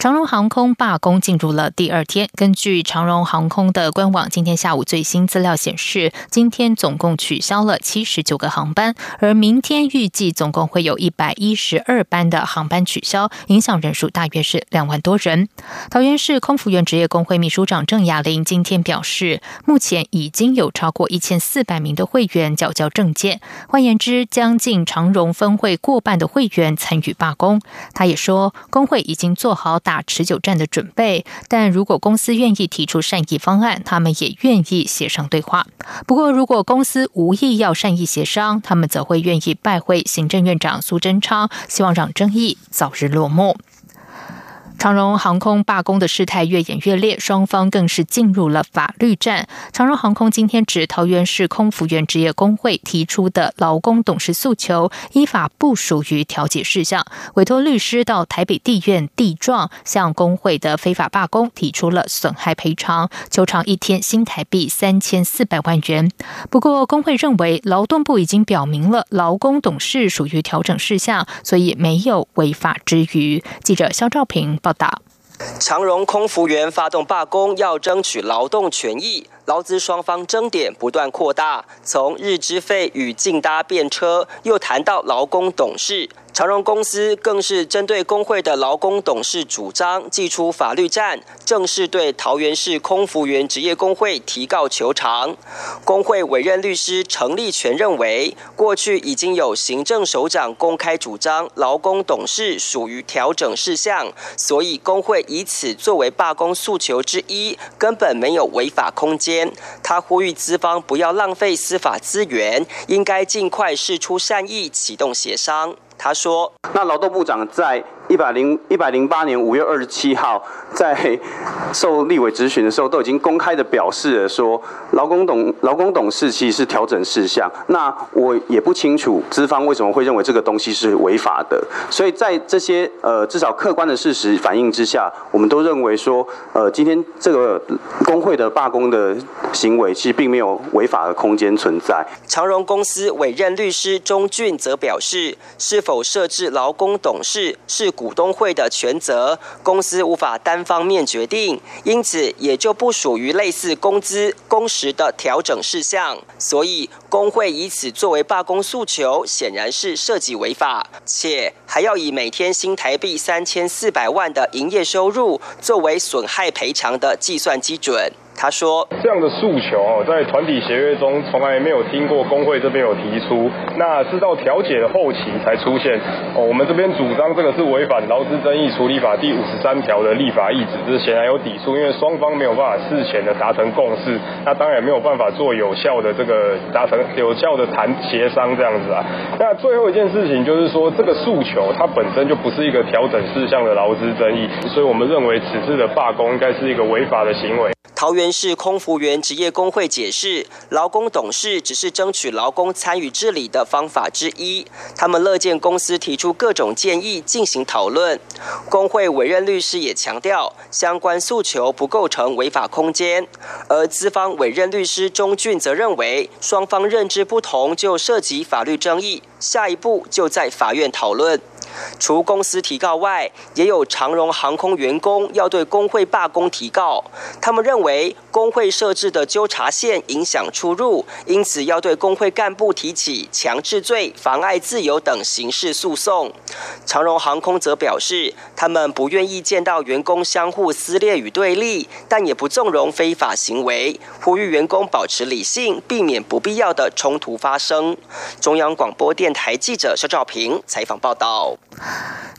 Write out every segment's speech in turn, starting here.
长荣航空罢工进入了第二天。根据长荣航空的官网，今天下午最新资料显示，今天总共取消了七十九个航班，而明天预计总共会有一百一十二班的航班取消，影响人数大约是两万多人。桃园市空服员职业工会秘书长郑雅玲今天表示，目前已经有超过一千四百名的会员缴交证件，换言之，将近长荣分会过半的会员参与罢工。他也说，工会已经做好打持久战的准备，但如果公司愿意提出善意方案，他们也愿意协商对话。不过，如果公司无意要善意协商，他们则会愿意拜会行政院长苏贞昌，希望让争议早日落幕。长荣航空罢工的事态越演越烈，双方更是进入了法律战。长荣航空今天指桃园市空服员职业工会提出的劳工董事诉求，依法不属于调解事项，委托律师到台北地院地状，向工会的非法罢工提出了损害赔偿，求偿一天新台币三千四百万元。不过，工会认为劳动部已经表明了劳工董事属于调整事项，所以没有违法之余。记者肖兆平报。长荣空服员发动罢工，要争取劳动权益。劳资双方争点不断扩大，从日资费与竞搭便车，又谈到劳工董事。长荣公司更是针对工会的劳工董事主张，祭出法律战，正式对桃园市空服员职业工会提告求偿。工会委任律师陈立全认为，过去已经有行政首长公开主张劳工董事属于调整事项，所以工会以此作为罢工诉求之一，根本没有违法空间。他呼吁资方不要浪费司法资源，应该尽快释出善意，启动协商。他说：“那劳动部长在。”一百零一百零八年五月二十七号，在受立委质询的时候，都已经公开的表示了说，劳工董劳工董事其实是调整事项。那我也不清楚资方为什么会认为这个东西是违法的。所以在这些呃至少客观的事实反映之下，我们都认为说，呃今天这个工会的罢工的行为，其实并没有违法的空间存在。长荣公司委任律师钟俊则表示，是否设置劳工董事是。股东会的权责，公司无法单方面决定，因此也就不属于类似工资、工时的调整事项。所以工会以此作为罢工诉求，显然是涉及违法，且还要以每天新台币三千四百万的营业收入作为损害赔偿的计算基准。他说：“这样的诉求哦，在团体协约中从来没有听过工会这边有提出，那是到调解的后期才出现。哦，我们这边主张这个是违反劳资争议处理法第五十三条的立法意志，这是显然有抵触，因为双方没有办法事前的达成共识，那当然没有办法做有效的这个达成 有效的谈协商这样子啊。那最后一件事情就是说，这个诉求它本身就不是一个调整事项的劳资争议，所以我们认为此次的罢工应该是一个违法的行为。”桃园市空服员职业工会解释，劳工董事只是争取劳工参与治理的方法之一，他们乐见公司提出各种建议进行讨论。工会委任律师也强调，相关诉求不构成违法空间。而资方委任律师钟俊则认为，双方认知不同就涉及法律争议，下一步就在法院讨论。除公司提告外，也有长荣航空员工要对工会罢工提告。他们认为工会设置的纠察线影响出入，因此要对工会干部提起强制罪、妨碍自由等刑事诉讼。长荣航空则表示，他们不愿意见到员工相互撕裂与对立，但也不纵容非法行为，呼吁员工保持理性，避免不必要的冲突发生。中央广播电台记者肖兆平采访报道。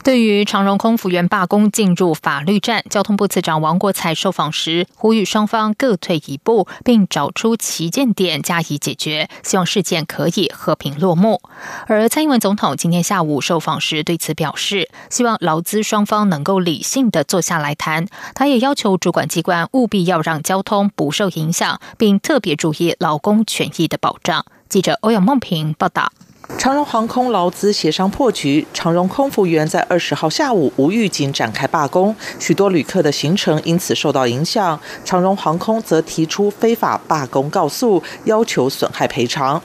对于长荣空服员罢工进入法律战，交通部次长王国才受访时呼吁双方各退一步，并找出旗舰点加以解决，希望事件可以和平落幕。而蔡英文总统今天下午受访时对此表示，希望劳资双方能够理性的坐下来谈。他也要求主管机关务必要让交通不受影响，并特别注意劳工权益的保障。记者欧阳梦平报道。长荣航空劳资协商破局，长荣空服员在二十号下午无预警展开罢工，许多旅客的行程因此受到影响。长荣航空则提出非法罢工告诉，要求损害赔偿。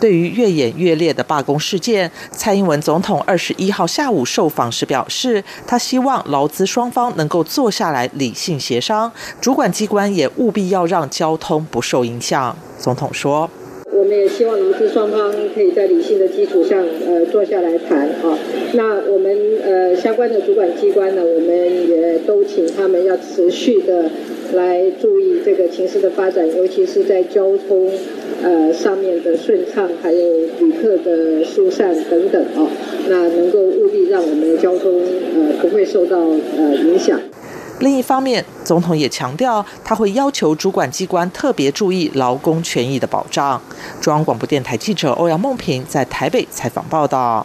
对于越演越烈的罢工事件，蔡英文总统二十一号下午受访时表示，他希望劳资双方能够坐下来理性协商，主管机关也务必要让交通不受影响。总统说。我们也希望劳资双方可以在理性的基础上，呃，坐下来谈啊。那我们呃相关的主管机关呢，我们也都请他们要持续的来注意这个情势的发展，尤其是在交通呃上面的顺畅，还有旅客的疏散等等啊。那能够务必让我们的交通呃不会受到呃影响。另一方面，总统也强调，他会要求主管机关特别注意劳工权益的保障。中央广播电台记者欧阳梦平在台北采访报道。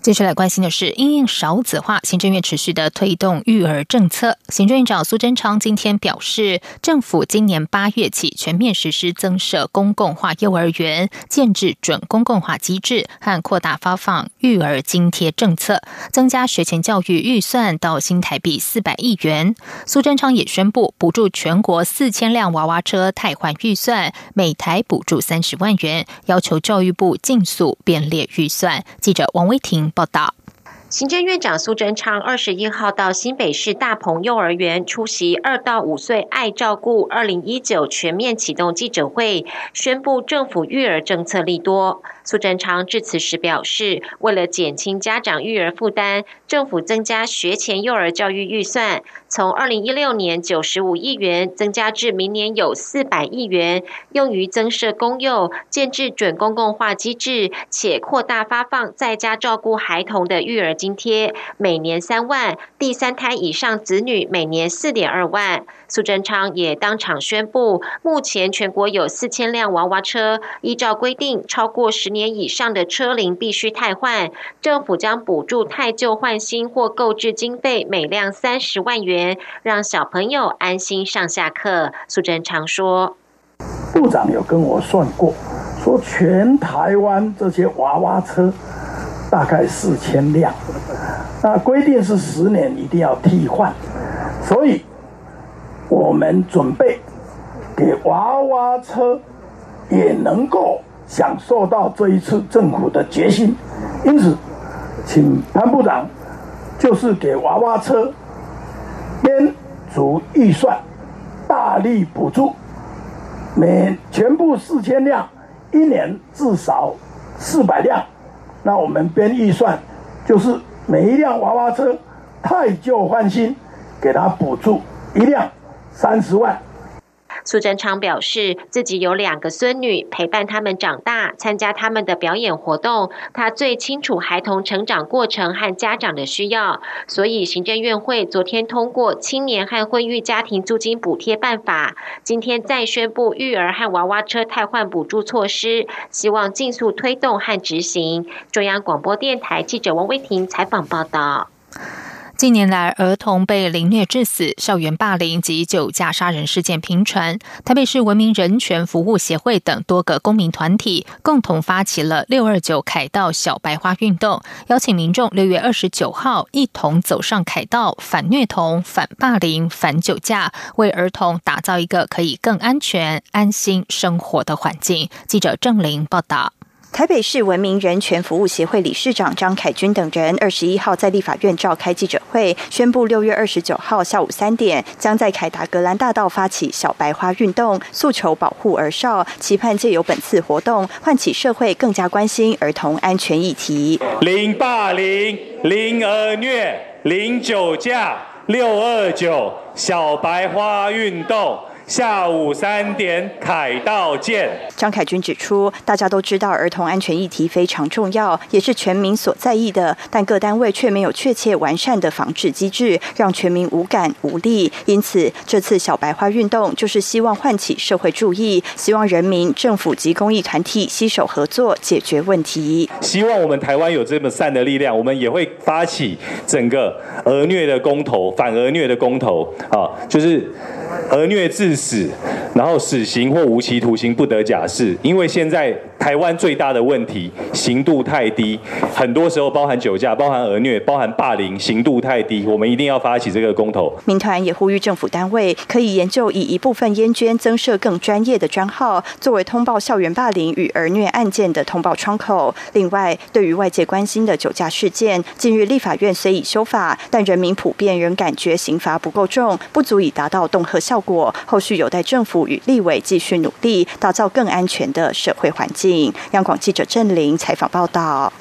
接下来关心的是，因应少子化，行政院持续的推动育儿政策。行政院长苏贞昌今天表示，政府今年八月起全面实施增设公共化幼儿园、建制准公共化机制和扩大发放育儿津贴政策，增加学前教育预算到新台币四百亿元。苏贞昌也宣布补助全国四千辆娃娃车汰换预算，每台补助三十万元，要求教育部尽速编列预算。记者王威婷。报道。行政院长苏贞昌二十一号到新北市大鹏幼儿园出席二到五岁爱照顾二零一九全面启动记者会，宣布政府育儿政策利多。苏贞昌致辞时表示，为了减轻家长育儿负担，政府增加学前幼儿教育预算，从二零一六年九十五亿元增加至明年有四百亿元，用于增设公幼、建制准公共化机制，且扩大发放在家照顾孩童的育儿。津贴每年三万，第三胎以上子女每年四点二万。苏贞昌也当场宣布，目前全国有四千辆娃娃车，依照规定，超过十年年以上的车龄必须汰换。政府将补助汰旧换新或购置经费每辆三十万元，让小朋友安心上下课。苏贞昌说：“部长有跟我算过，说全台湾这些娃娃车。”大概四千辆，那规定是十年一定要替换，所以我们准备给娃娃车也能够享受到这一次政府的决心，因此，请潘部长就是给娃娃车编足预算，大力补助，每全部四千辆，一年至少四百辆。那我们编预算，就是每一辆娃娃车太旧换新，给他补助一辆三十万。苏贞昌表示，自己有两个孙女，陪伴他们长大，参加他们的表演活动。他最清楚孩童成长过程和家长的需要，所以行政院会昨天通过青年和婚育家庭租金补贴办法，今天再宣布育儿和娃娃车汰换补助措施，希望尽速推动和执行。中央广播电台记者王威婷采访报道。近年来，儿童被凌虐致死、校园霸凌及酒驾杀人事件频传。台北市文明人权服务协会等多个公民团体共同发起了“六二九凯道小白花”运动，邀请民众六月二十九号一同走上凯道，反虐童、反霸凌、反酒驾，为儿童打造一个可以更安全、安心生活的环境。记者郑玲报道。台北市文明人权服务协会理事长张凯军等人二十一号在立法院召开记者会，宣布六月二十九号下午三点，将在凯达格兰大道发起小白花运动，诉求保护儿少，期盼借由本次活动，唤起社会更加关心儿童安全议题。零霸凌，零儿虐，零酒驾，六二九小白花运动。下午三点，凯道见。张凯军指出，大家都知道儿童安全议题非常重要，也是全民所在意的，但各单位却没有确切完善的防治机制，让全民无感无力。因此，这次小白花运动就是希望唤起社会注意，希望人民、政府及公益团体携手合作解决问题。希望我们台湾有这么善的力量，我们也会发起整个儿虐的公投、反儿虐的公投啊，就是儿虐治。死，然后死刑或无期徒刑不得假释，因为现在台湾最大的问题刑度太低，很多时候包含酒驾、包含儿虐、包含霸凌，刑度太低，我们一定要发起这个公投。民团也呼吁政府单位可以研究以一部分烟捐增设更专业的专号，作为通报校园霸凌与儿虐案件的通报窗口。另外，对于外界关心的酒驾事件，近日立法院虽已修法，但人民普遍仍感觉刑罚不够重，不足以达到动核效果。后续有待政府。与立委继续努力，打造更安全的社会环境。央广记者郑玲采访报道。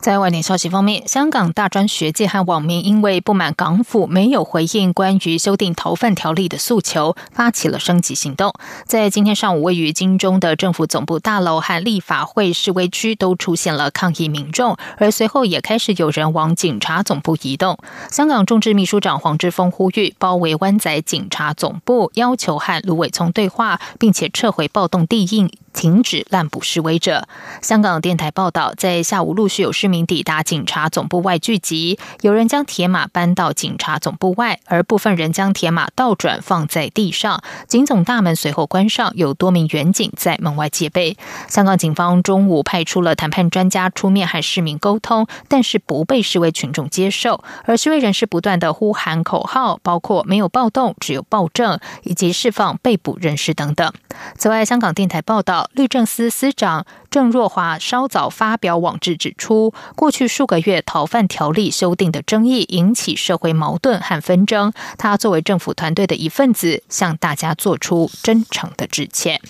在外电消息方面，香港大专学界和网民因为不满港府没有回应关于修订逃犯条例的诉求，发起了升级行动。在今天上午，位于金钟的政府总部大楼和立法会示威区都出现了抗议民众，而随后也开始有人往警察总部移动。香港众志秘书长黄之锋呼吁包围湾仔警察总部，要求和卢伟聪对话，并且撤回暴动地印。停止滥捕示威者。香港电台报道，在下午陆续有市民抵达警察总部外聚集，有人将铁马搬到警察总部外，而部分人将铁马倒转放在地上。警总大门随后关上，有多名员警在门外戒备。香港警方中午派出了谈判专家出面和市民沟通，但是不被示威群众接受，而示威人士不断的呼喊口号，包括“没有暴动，只有暴政”以及释放被捕人士等等。此外，香港电台报道。律政司司长郑若华稍早发表网志指出，过去数个月逃犯条例修订的争议引起社会矛盾和纷争。他作为政府团队的一份子，向大家做出真诚的致歉。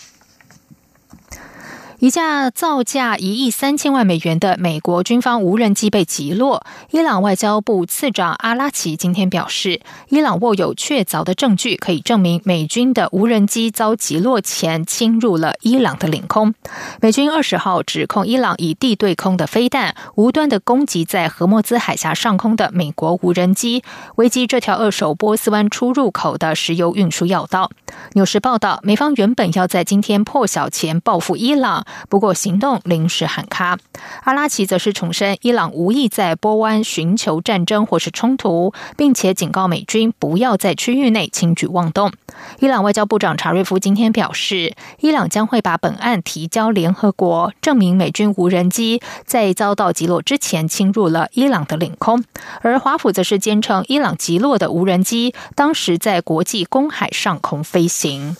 一架造价一亿三千万美元的美国军方无人机被击落。伊朗外交部次长阿拉奇今天表示，伊朗握有确凿的证据，可以证明美军的无人机遭击落前侵入了伊朗的领空。美军二十号指控伊朗以地对空的飞弹无端的攻击在荷莫兹海峡上空的美国无人机，危机这条扼守波斯湾出入口的石油运输要道。纽时报道，美方原本要在今天破晓前报复伊朗。不过行动临时喊卡，阿拉奇则是重申，伊朗无意在波湾寻求战争或是冲突，并且警告美军不要在区域内轻举妄动。伊朗外交部长查瑞夫今天表示，伊朗将会把本案提交联合国，证明美军无人机在遭到击落之前侵入了伊朗的领空。而华府则是坚称，伊朗击落的无人机当时在国际公海上空飞行。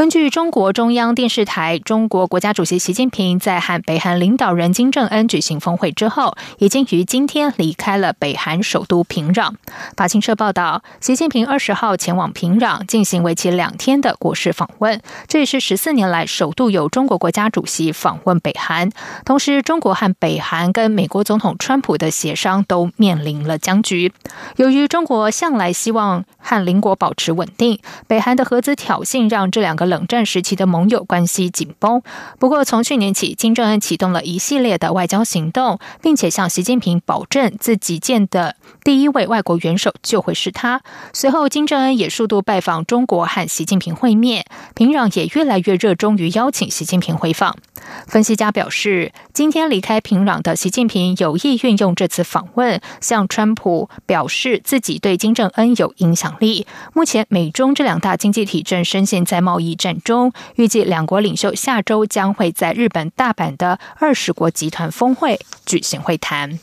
根据中国中央电视台，中国国家主席习近平在和北韩领导人金正恩举行峰会之后，已经于今天离开了北韩首都平壤。法新社报道，习近平二十号前往平壤进行为期两天的国事访问，这也是十四年来首度有中国国家主席访问北韩。同时，中国和北韩跟美国总统川普的协商都面临了僵局。由于中国向来希望和邻国保持稳定，北韩的核子挑衅让这两个。冷战时期的盟友关系紧绷。不过，从去年起，金正恩启动了一系列的外交行动，并且向习近平保证，自己见的第一位外国元首就会是他。随后，金正恩也数度拜访中国，和习近平会面。平壤也越来越热衷于邀请习近平回访。分析家表示，今天离开平壤的习近平有意运用这次访问，向川普表示自己对金正恩有影响力。目前，美中这两大经济体正深陷在贸易。一战中，预计两国领袖下周将会在日本大阪的二十国集团峰会举行会谈。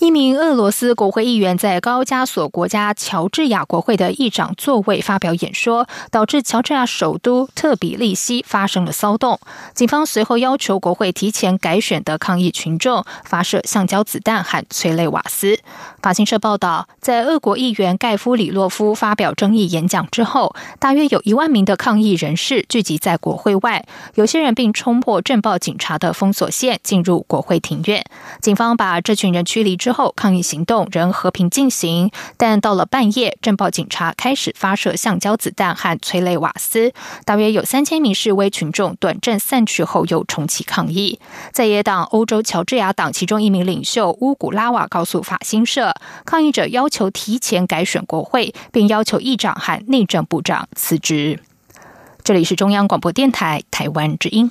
一名俄罗斯国会议员在高加索国家乔治亚国会的议长座位发表演说，导致乔治亚首都特比利西发生了骚动。警方随后要求国会提前改选的抗议群众发射橡胶子弹和催泪瓦斯。法新社报道，在俄国议员盖夫里洛夫发表争议演讲之后，大约有一万名的抗议人士聚集在国会外，有些人并冲破镇暴警察的封锁线进入国会庭院。警方把这群人驱离。之后，抗议行动仍和平进行，但到了半夜，镇暴警察开始发射橡胶子弹和催泪瓦斯。大约有三千名示威群众短暂散去后，又重启抗议。在野党欧洲乔治亚党其中一名领袖乌古拉瓦告诉法新社，抗议者要求提前改选国会，并要求议长和内政部长辞职。这里是中央广播电台台湾之音。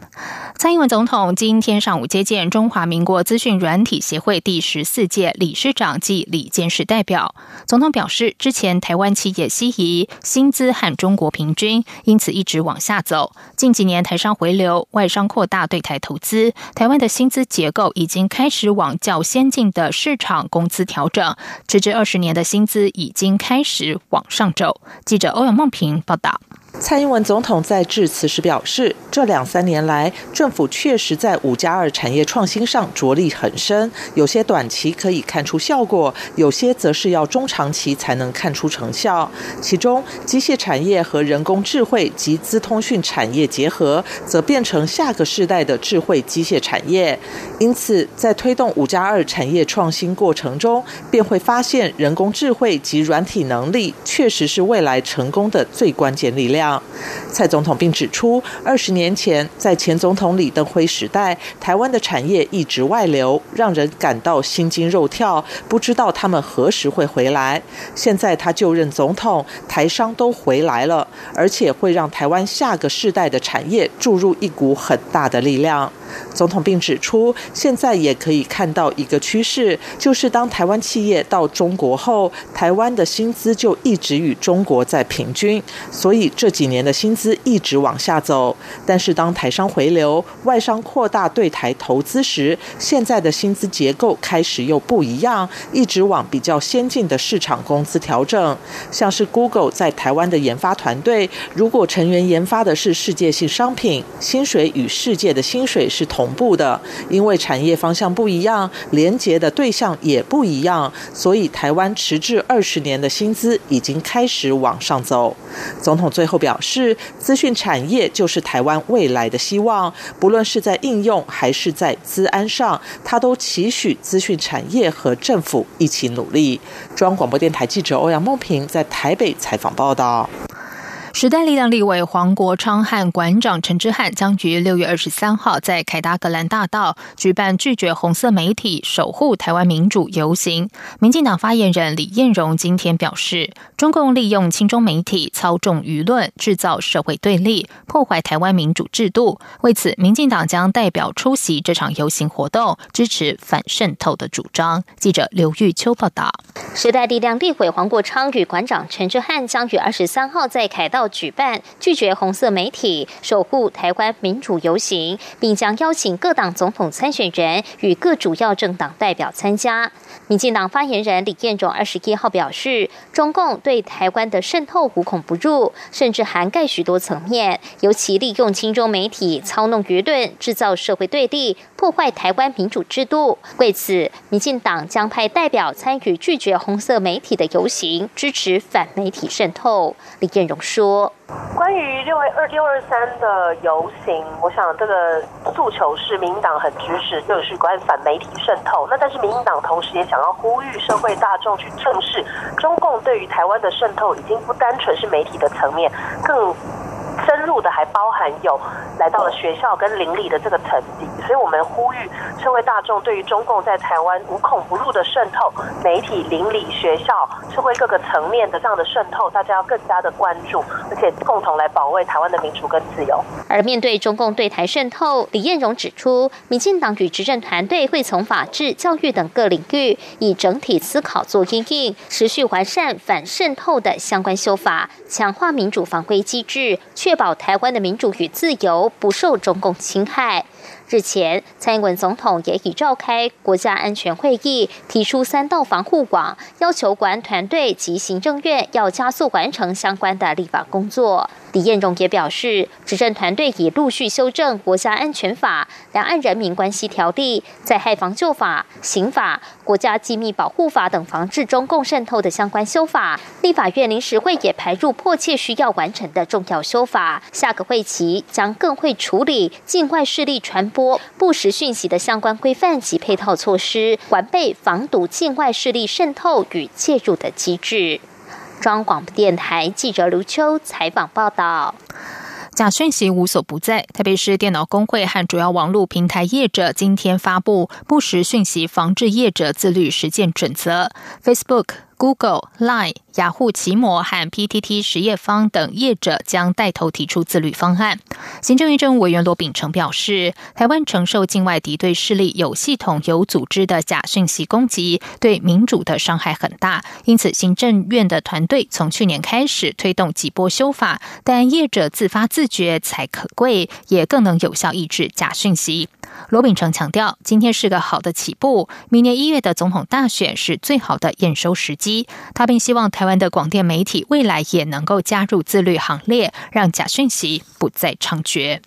蔡英文总统今天上午接见中华民国资讯软体协会第十四届理事长暨理监事代表。总统表示，之前台湾企业西移，薪资和中国平均，因此一直往下走。近几年台商回流，外商扩大对台投资，台湾的薪资结构已经开始往较先进的市场工资调整，直至二十年的薪资已经开始往上走。记者欧阳梦平报道。蔡英文总统在致辞时表示，这两三年来，政府确实在五加二产业创新上着力很深，有些短期可以看出效果，有些则是要中长期才能看出成效。其中，机械产业和人工智慧及资通讯产业结合，则变成下个世代的智慧机械产业。因此，在推动五加二产业创新过程中，便会发现人工智慧及软体能力确实是未来成功的最关键力量。蔡总统并指出，二十年前在前总统李登辉时代，台湾的产业一直外流，让人感到心惊肉跳，不知道他们何时会回来。现在他就任总统，台商都回来了，而且会让台湾下个世代的产业注入一股很大的力量。总统并指出，现在也可以看到一个趋势，就是当台湾企业到中国后，台湾的薪资就一直与中国在平均，所以这几年的薪资一直往下走。但是当台商回流、外商扩大对台投资时，现在的薪资结构开始又不一样，一直往比较先进的市场工资调整。像是 Google 在台湾的研发团队，如果成员研发的是世界性商品，薪水与世界的薪水是。是同步的，因为产业方向不一样，连接的对象也不一样，所以台湾迟至二十年的薪资已经开始往上走。总统最后表示，资讯产业就是台湾未来的希望，不论是在应用还是在资安上，他都期许资讯产业和政府一起努力。中央广播电台记者欧阳梦平在台北采访报道。时代力量立委黄国昌和馆长陈之汉将于六月二十三号在凯达格兰大道举办拒绝红色媒体、守护台湾民主游行。民进党发言人李彦荣今天表示，中共利用亲中媒体操纵舆论，制造社会对立，破坏台湾民主制度。为此，民进党将代表出席这场游行活动，支持反渗透的主张。记者刘玉秋报道。时代力量立委黄国昌与馆长陈之汉将于二十三号在凯道。要举办拒绝红色媒体、守护台湾民主游行，并将邀请各党总统参选人与各主要政党代表参加。民进党发言人李彦荣二十一号表示，中共对台湾的渗透无孔不入，甚至涵盖许多层面，尤其利用亲中媒体操弄舆论，制造社会对立，破坏台湾民主制度。为此，民进党将派代表参与拒绝红色媒体的游行，支持反媒体渗透。李彦荣说：“关于六二六二三的游行，我想这个诉求是民党很支持，就是关于反媒体渗透。那但是民进党同时也想。要呼吁社会大众去正视中共对于台湾的渗透，已经不单纯是媒体的层面，更。深入的还包含有来到了学校跟邻里的这个层级，所以我们呼吁社会大众对于中共在台湾无孔不入的渗透，媒体、邻里、学校、社会各个层面的这样的渗透，大家要更加的关注，而且共同来保卫台湾的民主跟自由。而面对中共对台渗透，李彦荣指出，民进党与执政团队会从法治、教育等各领域，以整体思考做应应，持续完善反渗透的相关修法，强化民主防卫机制。确保台湾的民主与自由不受中共侵害。日前，蔡英文总统也已召开国家安全会议，提出三道防护网，要求国安团队及行政院要加速完成相关的立法工作。李彦荣也表示，执政团队已陆续修正国家安全法、两岸人民关系条例、在害防救法、刑法、国家机密保护法等防治中共渗透的相关修法。立法院临时会也排入迫切需要完成的重要修法。下个会期将更会处理境外势力传播。不实讯息的相关规范及配套措施，完备防堵境外势力渗透与介入的机制。中央广播电台记者刘秋采访报道。假讯息无所不在，特别是电脑工会和主要网络平台业者今天发布不实讯息防治业者自律实践准则，Facebook。Google、Line、雅虎、奇摩和 PTT 实业方等业者将带头提出自律方案。行政院政务委员罗秉成表示，台湾承受境外敌对势力有系统、有组织的假讯息攻击，对民主的伤害很大。因此，行政院的团队从去年开始推动几波修法，但业者自发自觉才可贵，也更能有效抑制假讯息。罗秉成强调，今天是个好的起步，明年一月的总统大选是最好的验收时机。他并希望台台湾的广电媒体未来也能够加入自律行列，让假讯息不再猖獗。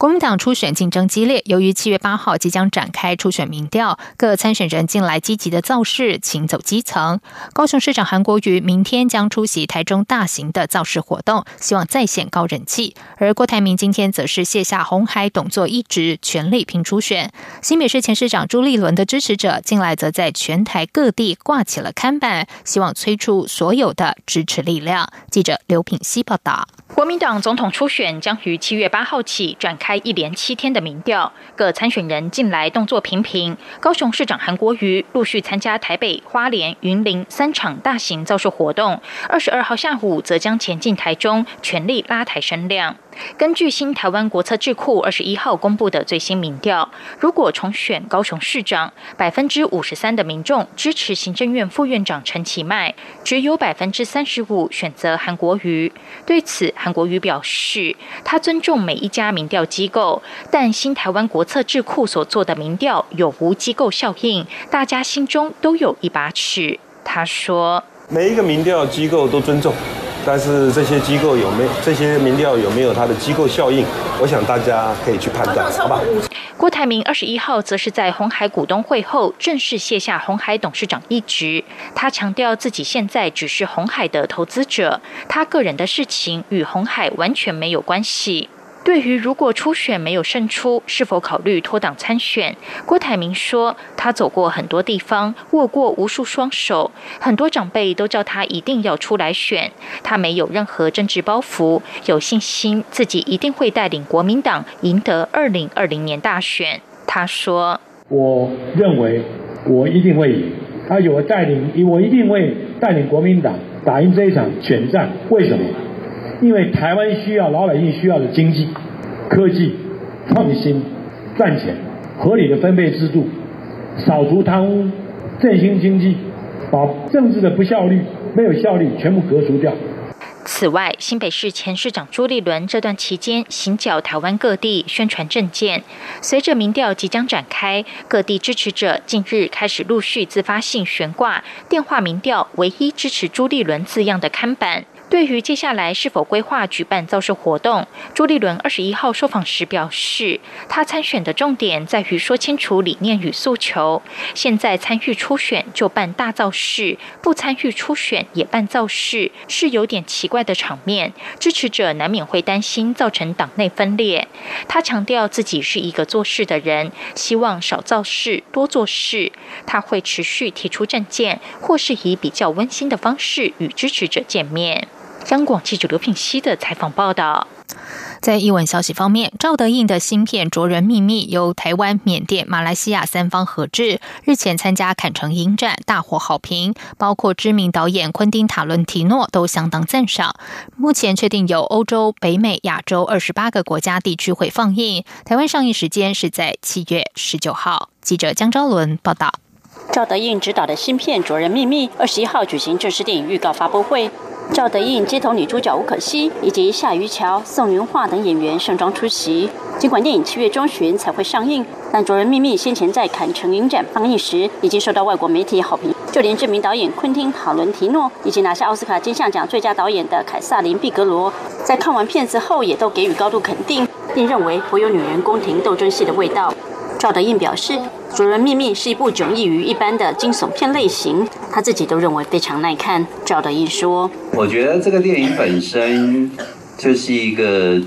国民党初选竞争激烈，由于七月八号即将展开初选民调，各参选人近来积极的造势，请走基层。高雄市长韩国瑜明天将出席台中大型的造势活动，希望再现高人气。而郭台铭今天则是卸下红海董座一职，全力拼初选。新北市前市长朱立伦的支持者近来则在全台各地挂起了看板，希望催出所有的支持力量。记者刘品希报道。国民党总统初选将于七月八号起展开开一连七天的民调，各参选人近来动作频频。高雄市长韩国瑜陆续参加台北、花莲、云林三场大型造势活动，二十二号下午则将前进台中，全力拉抬声量。根据新台湾国策智库二十一号公布的最新民调，如果重选高雄市长，百分之五十三的民众支持行政院副院长陈其迈，只有百分之三十五选择韩国瑜。对此，韩国瑜表示，他尊重每一家民调机构，但新台湾国策智库所做的民调有无机构效应，大家心中都有一把尺。他说，每一个民调机构都尊重。但是这些机构有没有这些民调有没有它的机构效应？我想大家可以去判断，好吧？郭台铭二十一号则是在红海股东会后正式卸下红海董事长一职。他强调自己现在只是红海的投资者，他个人的事情与红海完全没有关系。对于如果初选没有胜出，是否考虑脱党参选？郭台铭说，他走过很多地方，握过无数双手，很多长辈都叫他一定要出来选。他没有任何政治包袱，有信心自己一定会带领国民党赢得二零二零年大选。他说：“我认为我一定会赢，他有带领，我一定会带领国民党打赢这一场选战。为什么？”因为台湾需要老百姓需要的经济、科技、创新、赚钱、合理的分配制度、扫除贪污、振兴经济，把政治的不效率、没有效率全部革除掉。此外，新北市前市长朱立伦这段期间行脚台湾各地宣传政见。随着民调即将展开，各地支持者近日开始陆续自发性悬挂电话民调唯一支持朱立伦字样的看板。对于接下来是否规划举办造势活动，朱立伦二十一号受访时表示，他参选的重点在于说清楚理念与诉求。现在参与初选就办大造势，不参与初选也办造势，是有点奇怪的场面。支持者难免会担心造成党内分裂。他强调自己是一个做事的人，希望少造势，多做事。他会持续提出政见，或是以比较温馨的方式与支持者见面。央广记者刘品熙的采访报道。在译文消息方面，赵德胤的新片《卓人秘密》由台湾、缅甸、马来西亚三方合制，日前参加坎城影展，大获好评。包括知名导演昆汀·塔伦提诺都相当赞赏。目前确定有欧洲、北美、亚洲二十八个国家地区会放映。台湾上映时间是在七月十九号。记者江昭伦报道。赵德胤执导的新片《卓人秘密》二十一号举行正式电影预告发布会。赵德胤接同女主角吴可希以及夏于乔、宋云桦等演员盛装出席。尽管电影七月中旬才会上映，但《卓人秘密》先前在坎城影展放映时，已经受到外国媒体好评。就连知名导演昆汀·塔伦提诺以及拿下奥斯卡金像奖最佳导演的凯撒琳·毕格罗，在看完片子后也都给予高度肯定，并认为颇有女人宫廷斗争戏的味道。赵德胤表示，《主人秘密》是一部迥异于一般的惊悚片类型，他自己都认为非常耐看。赵德胤说：“我觉得这个电影本身就是一个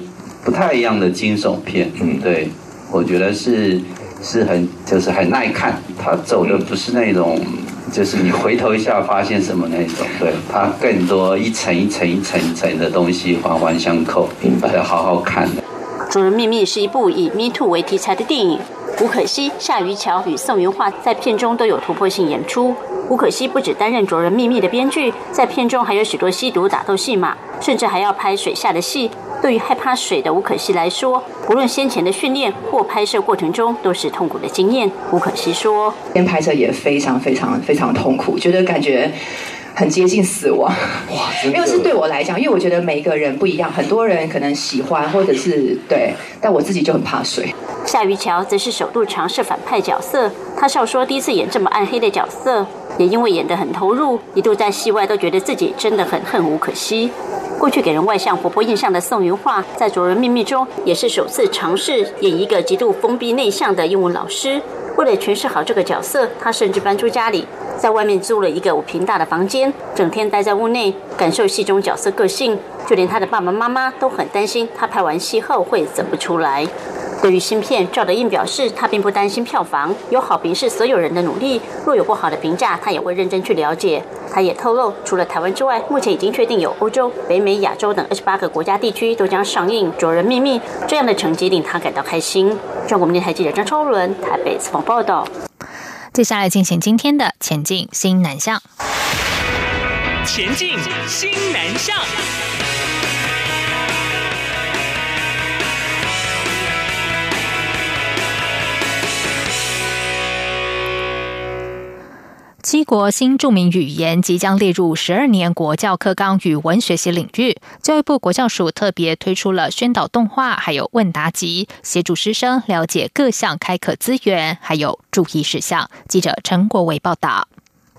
不太一样的惊悚片，嗯，对，我觉得是是很就是很耐看，它走的不是那种就是你回头一下发现什么那种，对，它更多一层一层一层一层的东西环环相扣，要好好看的。《主人秘密》是一部以 Me Too 为题材的电影，吴可惜、夏于乔与宋云桦在片中都有突破性演出。吴可惜不只担任《主人秘密》的编剧，在片中还有许多吸毒打斗戏码，甚至还要拍水下的戏。对于害怕水的吴可惜来说，不论先前的训练或拍摄过程中，都是痛苦的经验。吴可惜说：“边拍摄也非常非常非常痛苦，觉得感觉。”很接近死亡，哇！因为是对我来讲，因为我觉得每一个人不一样，很多人可能喜欢或者是对，但我自己就很怕水。夏于乔则是首度尝试反派角色，他笑说第一次演这么暗黑的角色，也因为演得很投入，一度在戏外都觉得自己真的很恨吴可惜。过去给人外向活泼印象的宋云画，在《卓人秘密》中也是首次尝试演一个极度封闭内向的英文老师。为了诠释好这个角色，他甚至搬出家里。在外面租了一个五平大的房间，整天待在屋内，感受戏中角色个性。就连他的爸爸妈妈都很担心他拍完戏后会走不出来。对于新片，赵德胤表示他并不担心票房，有好评是所有人的努力。若有不好的评价，他也会认真去了解。他也透露，除了台湾之外，目前已经确定有欧洲、北美、亚洲等二十八个国家地区都将上映《卓人秘密》。这样的成绩令他感到开心。中国电台记者张超伦台北采访报道。接下来进行今天的前进新南向。前进新南向。七国新著名语言即将列入十二年国教课纲语文学习领域。教育部国教署特别推出了宣导动画，还有问答集，协助师生了解各项开课资源，还有注意事项。记者陈国伟报道。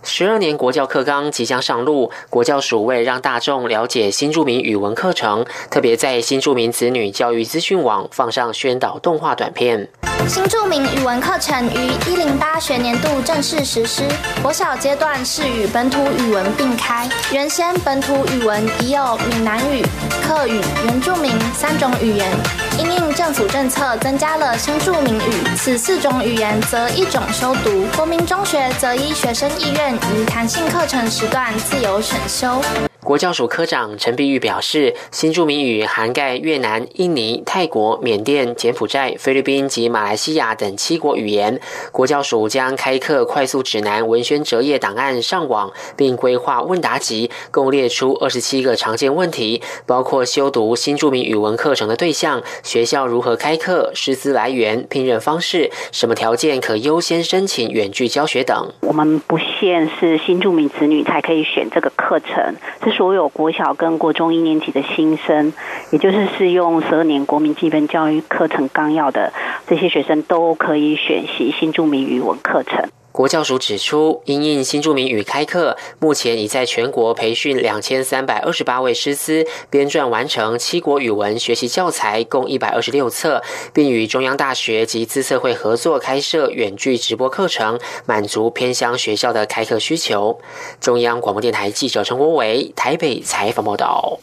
十二年国教课纲即将上路，国教署为让大众了解新著名语文课程，特别在新著名子女教育资讯网放上宣导动画短片。新著名语文课程于一零八学年度正式实施，国小阶段是与本土语文并开。原先本土语文已有闽南语、客语、原住民三种语言，因应政府政策增加了新住民语，此四种语言则一种修读。国民中学则依学生意愿。于弹性课程时段自由选修。国教署科长陈碧玉表示，新著名语涵盖越南、印尼、泰国、缅甸、柬埔寨、菲律宾及马来西亚等七国语言。国教署将开课快速指南文宣折页档案上网，并规划问答集，共列出二十七个常见问题，包括修读新著名语文课程的对象、学校如何开课、师资来源、聘任方式、什么条件可优先申请远距教学等。我们不限是新著名子女才可以选这个课程，是。所有国小跟国中一年级的新生，也就是适用十二年国民基本教育课程纲要的这些学生，都可以选习新著名语文课程。国教署指出，因应新著名语开课，目前已在全国培训两千三百二十八位师资，编撰完成七国语文学习教材共一百二十六册，并与中央大学及资策会合作开设远距直播课程，满足偏乡学校的开课需求。中央广播电台记者陈国伟台北采访报道。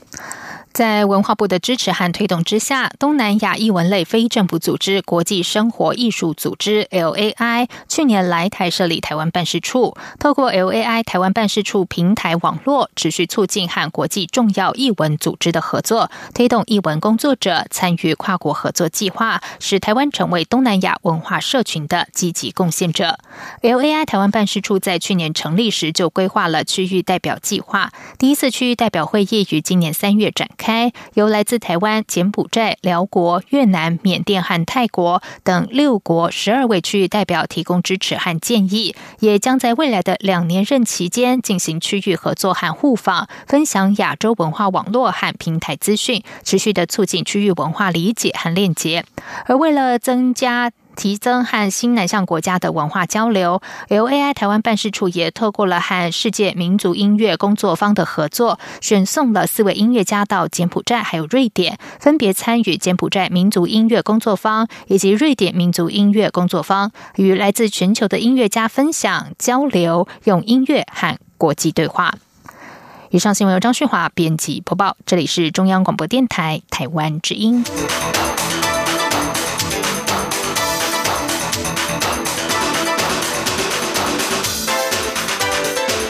在文化部的支持和推动之下，东南亚艺文类非政府组织国际生活艺术组织 （LAI） 去年来台设立台湾办事处，透过 LAI 台湾办事处平台网络，持续促进和国际重要艺文组织的合作，推动艺文工作者参与跨国合作计划，使台湾成为东南亚文化社群的积极贡献者。LAI 台湾办事处在去年成立时就规划了区域代表计划，第一次区域代表会议于今年三月展。开由来自台湾、柬埔寨、辽国、越南、缅甸和泰国等六国十二位区域代表提供支持和建议，也将在未来的两年任期间进行区域合作和互访，分享亚洲文化网络和平台资讯，持续的促进区域文化理解和链接。而为了增加提增和新南向国家的文化交流，LAI 台湾办事处也透过了和世界民族音乐工作方的合作，选送了四位音乐家到柬埔寨还有瑞典，分别参与柬埔寨民族音乐工作方以及瑞典民族音乐工作方，与来自全球的音乐家分享交流，用音乐和国际对话。以上新闻由张旭华编辑播报，这里是中央广播电台台湾之音。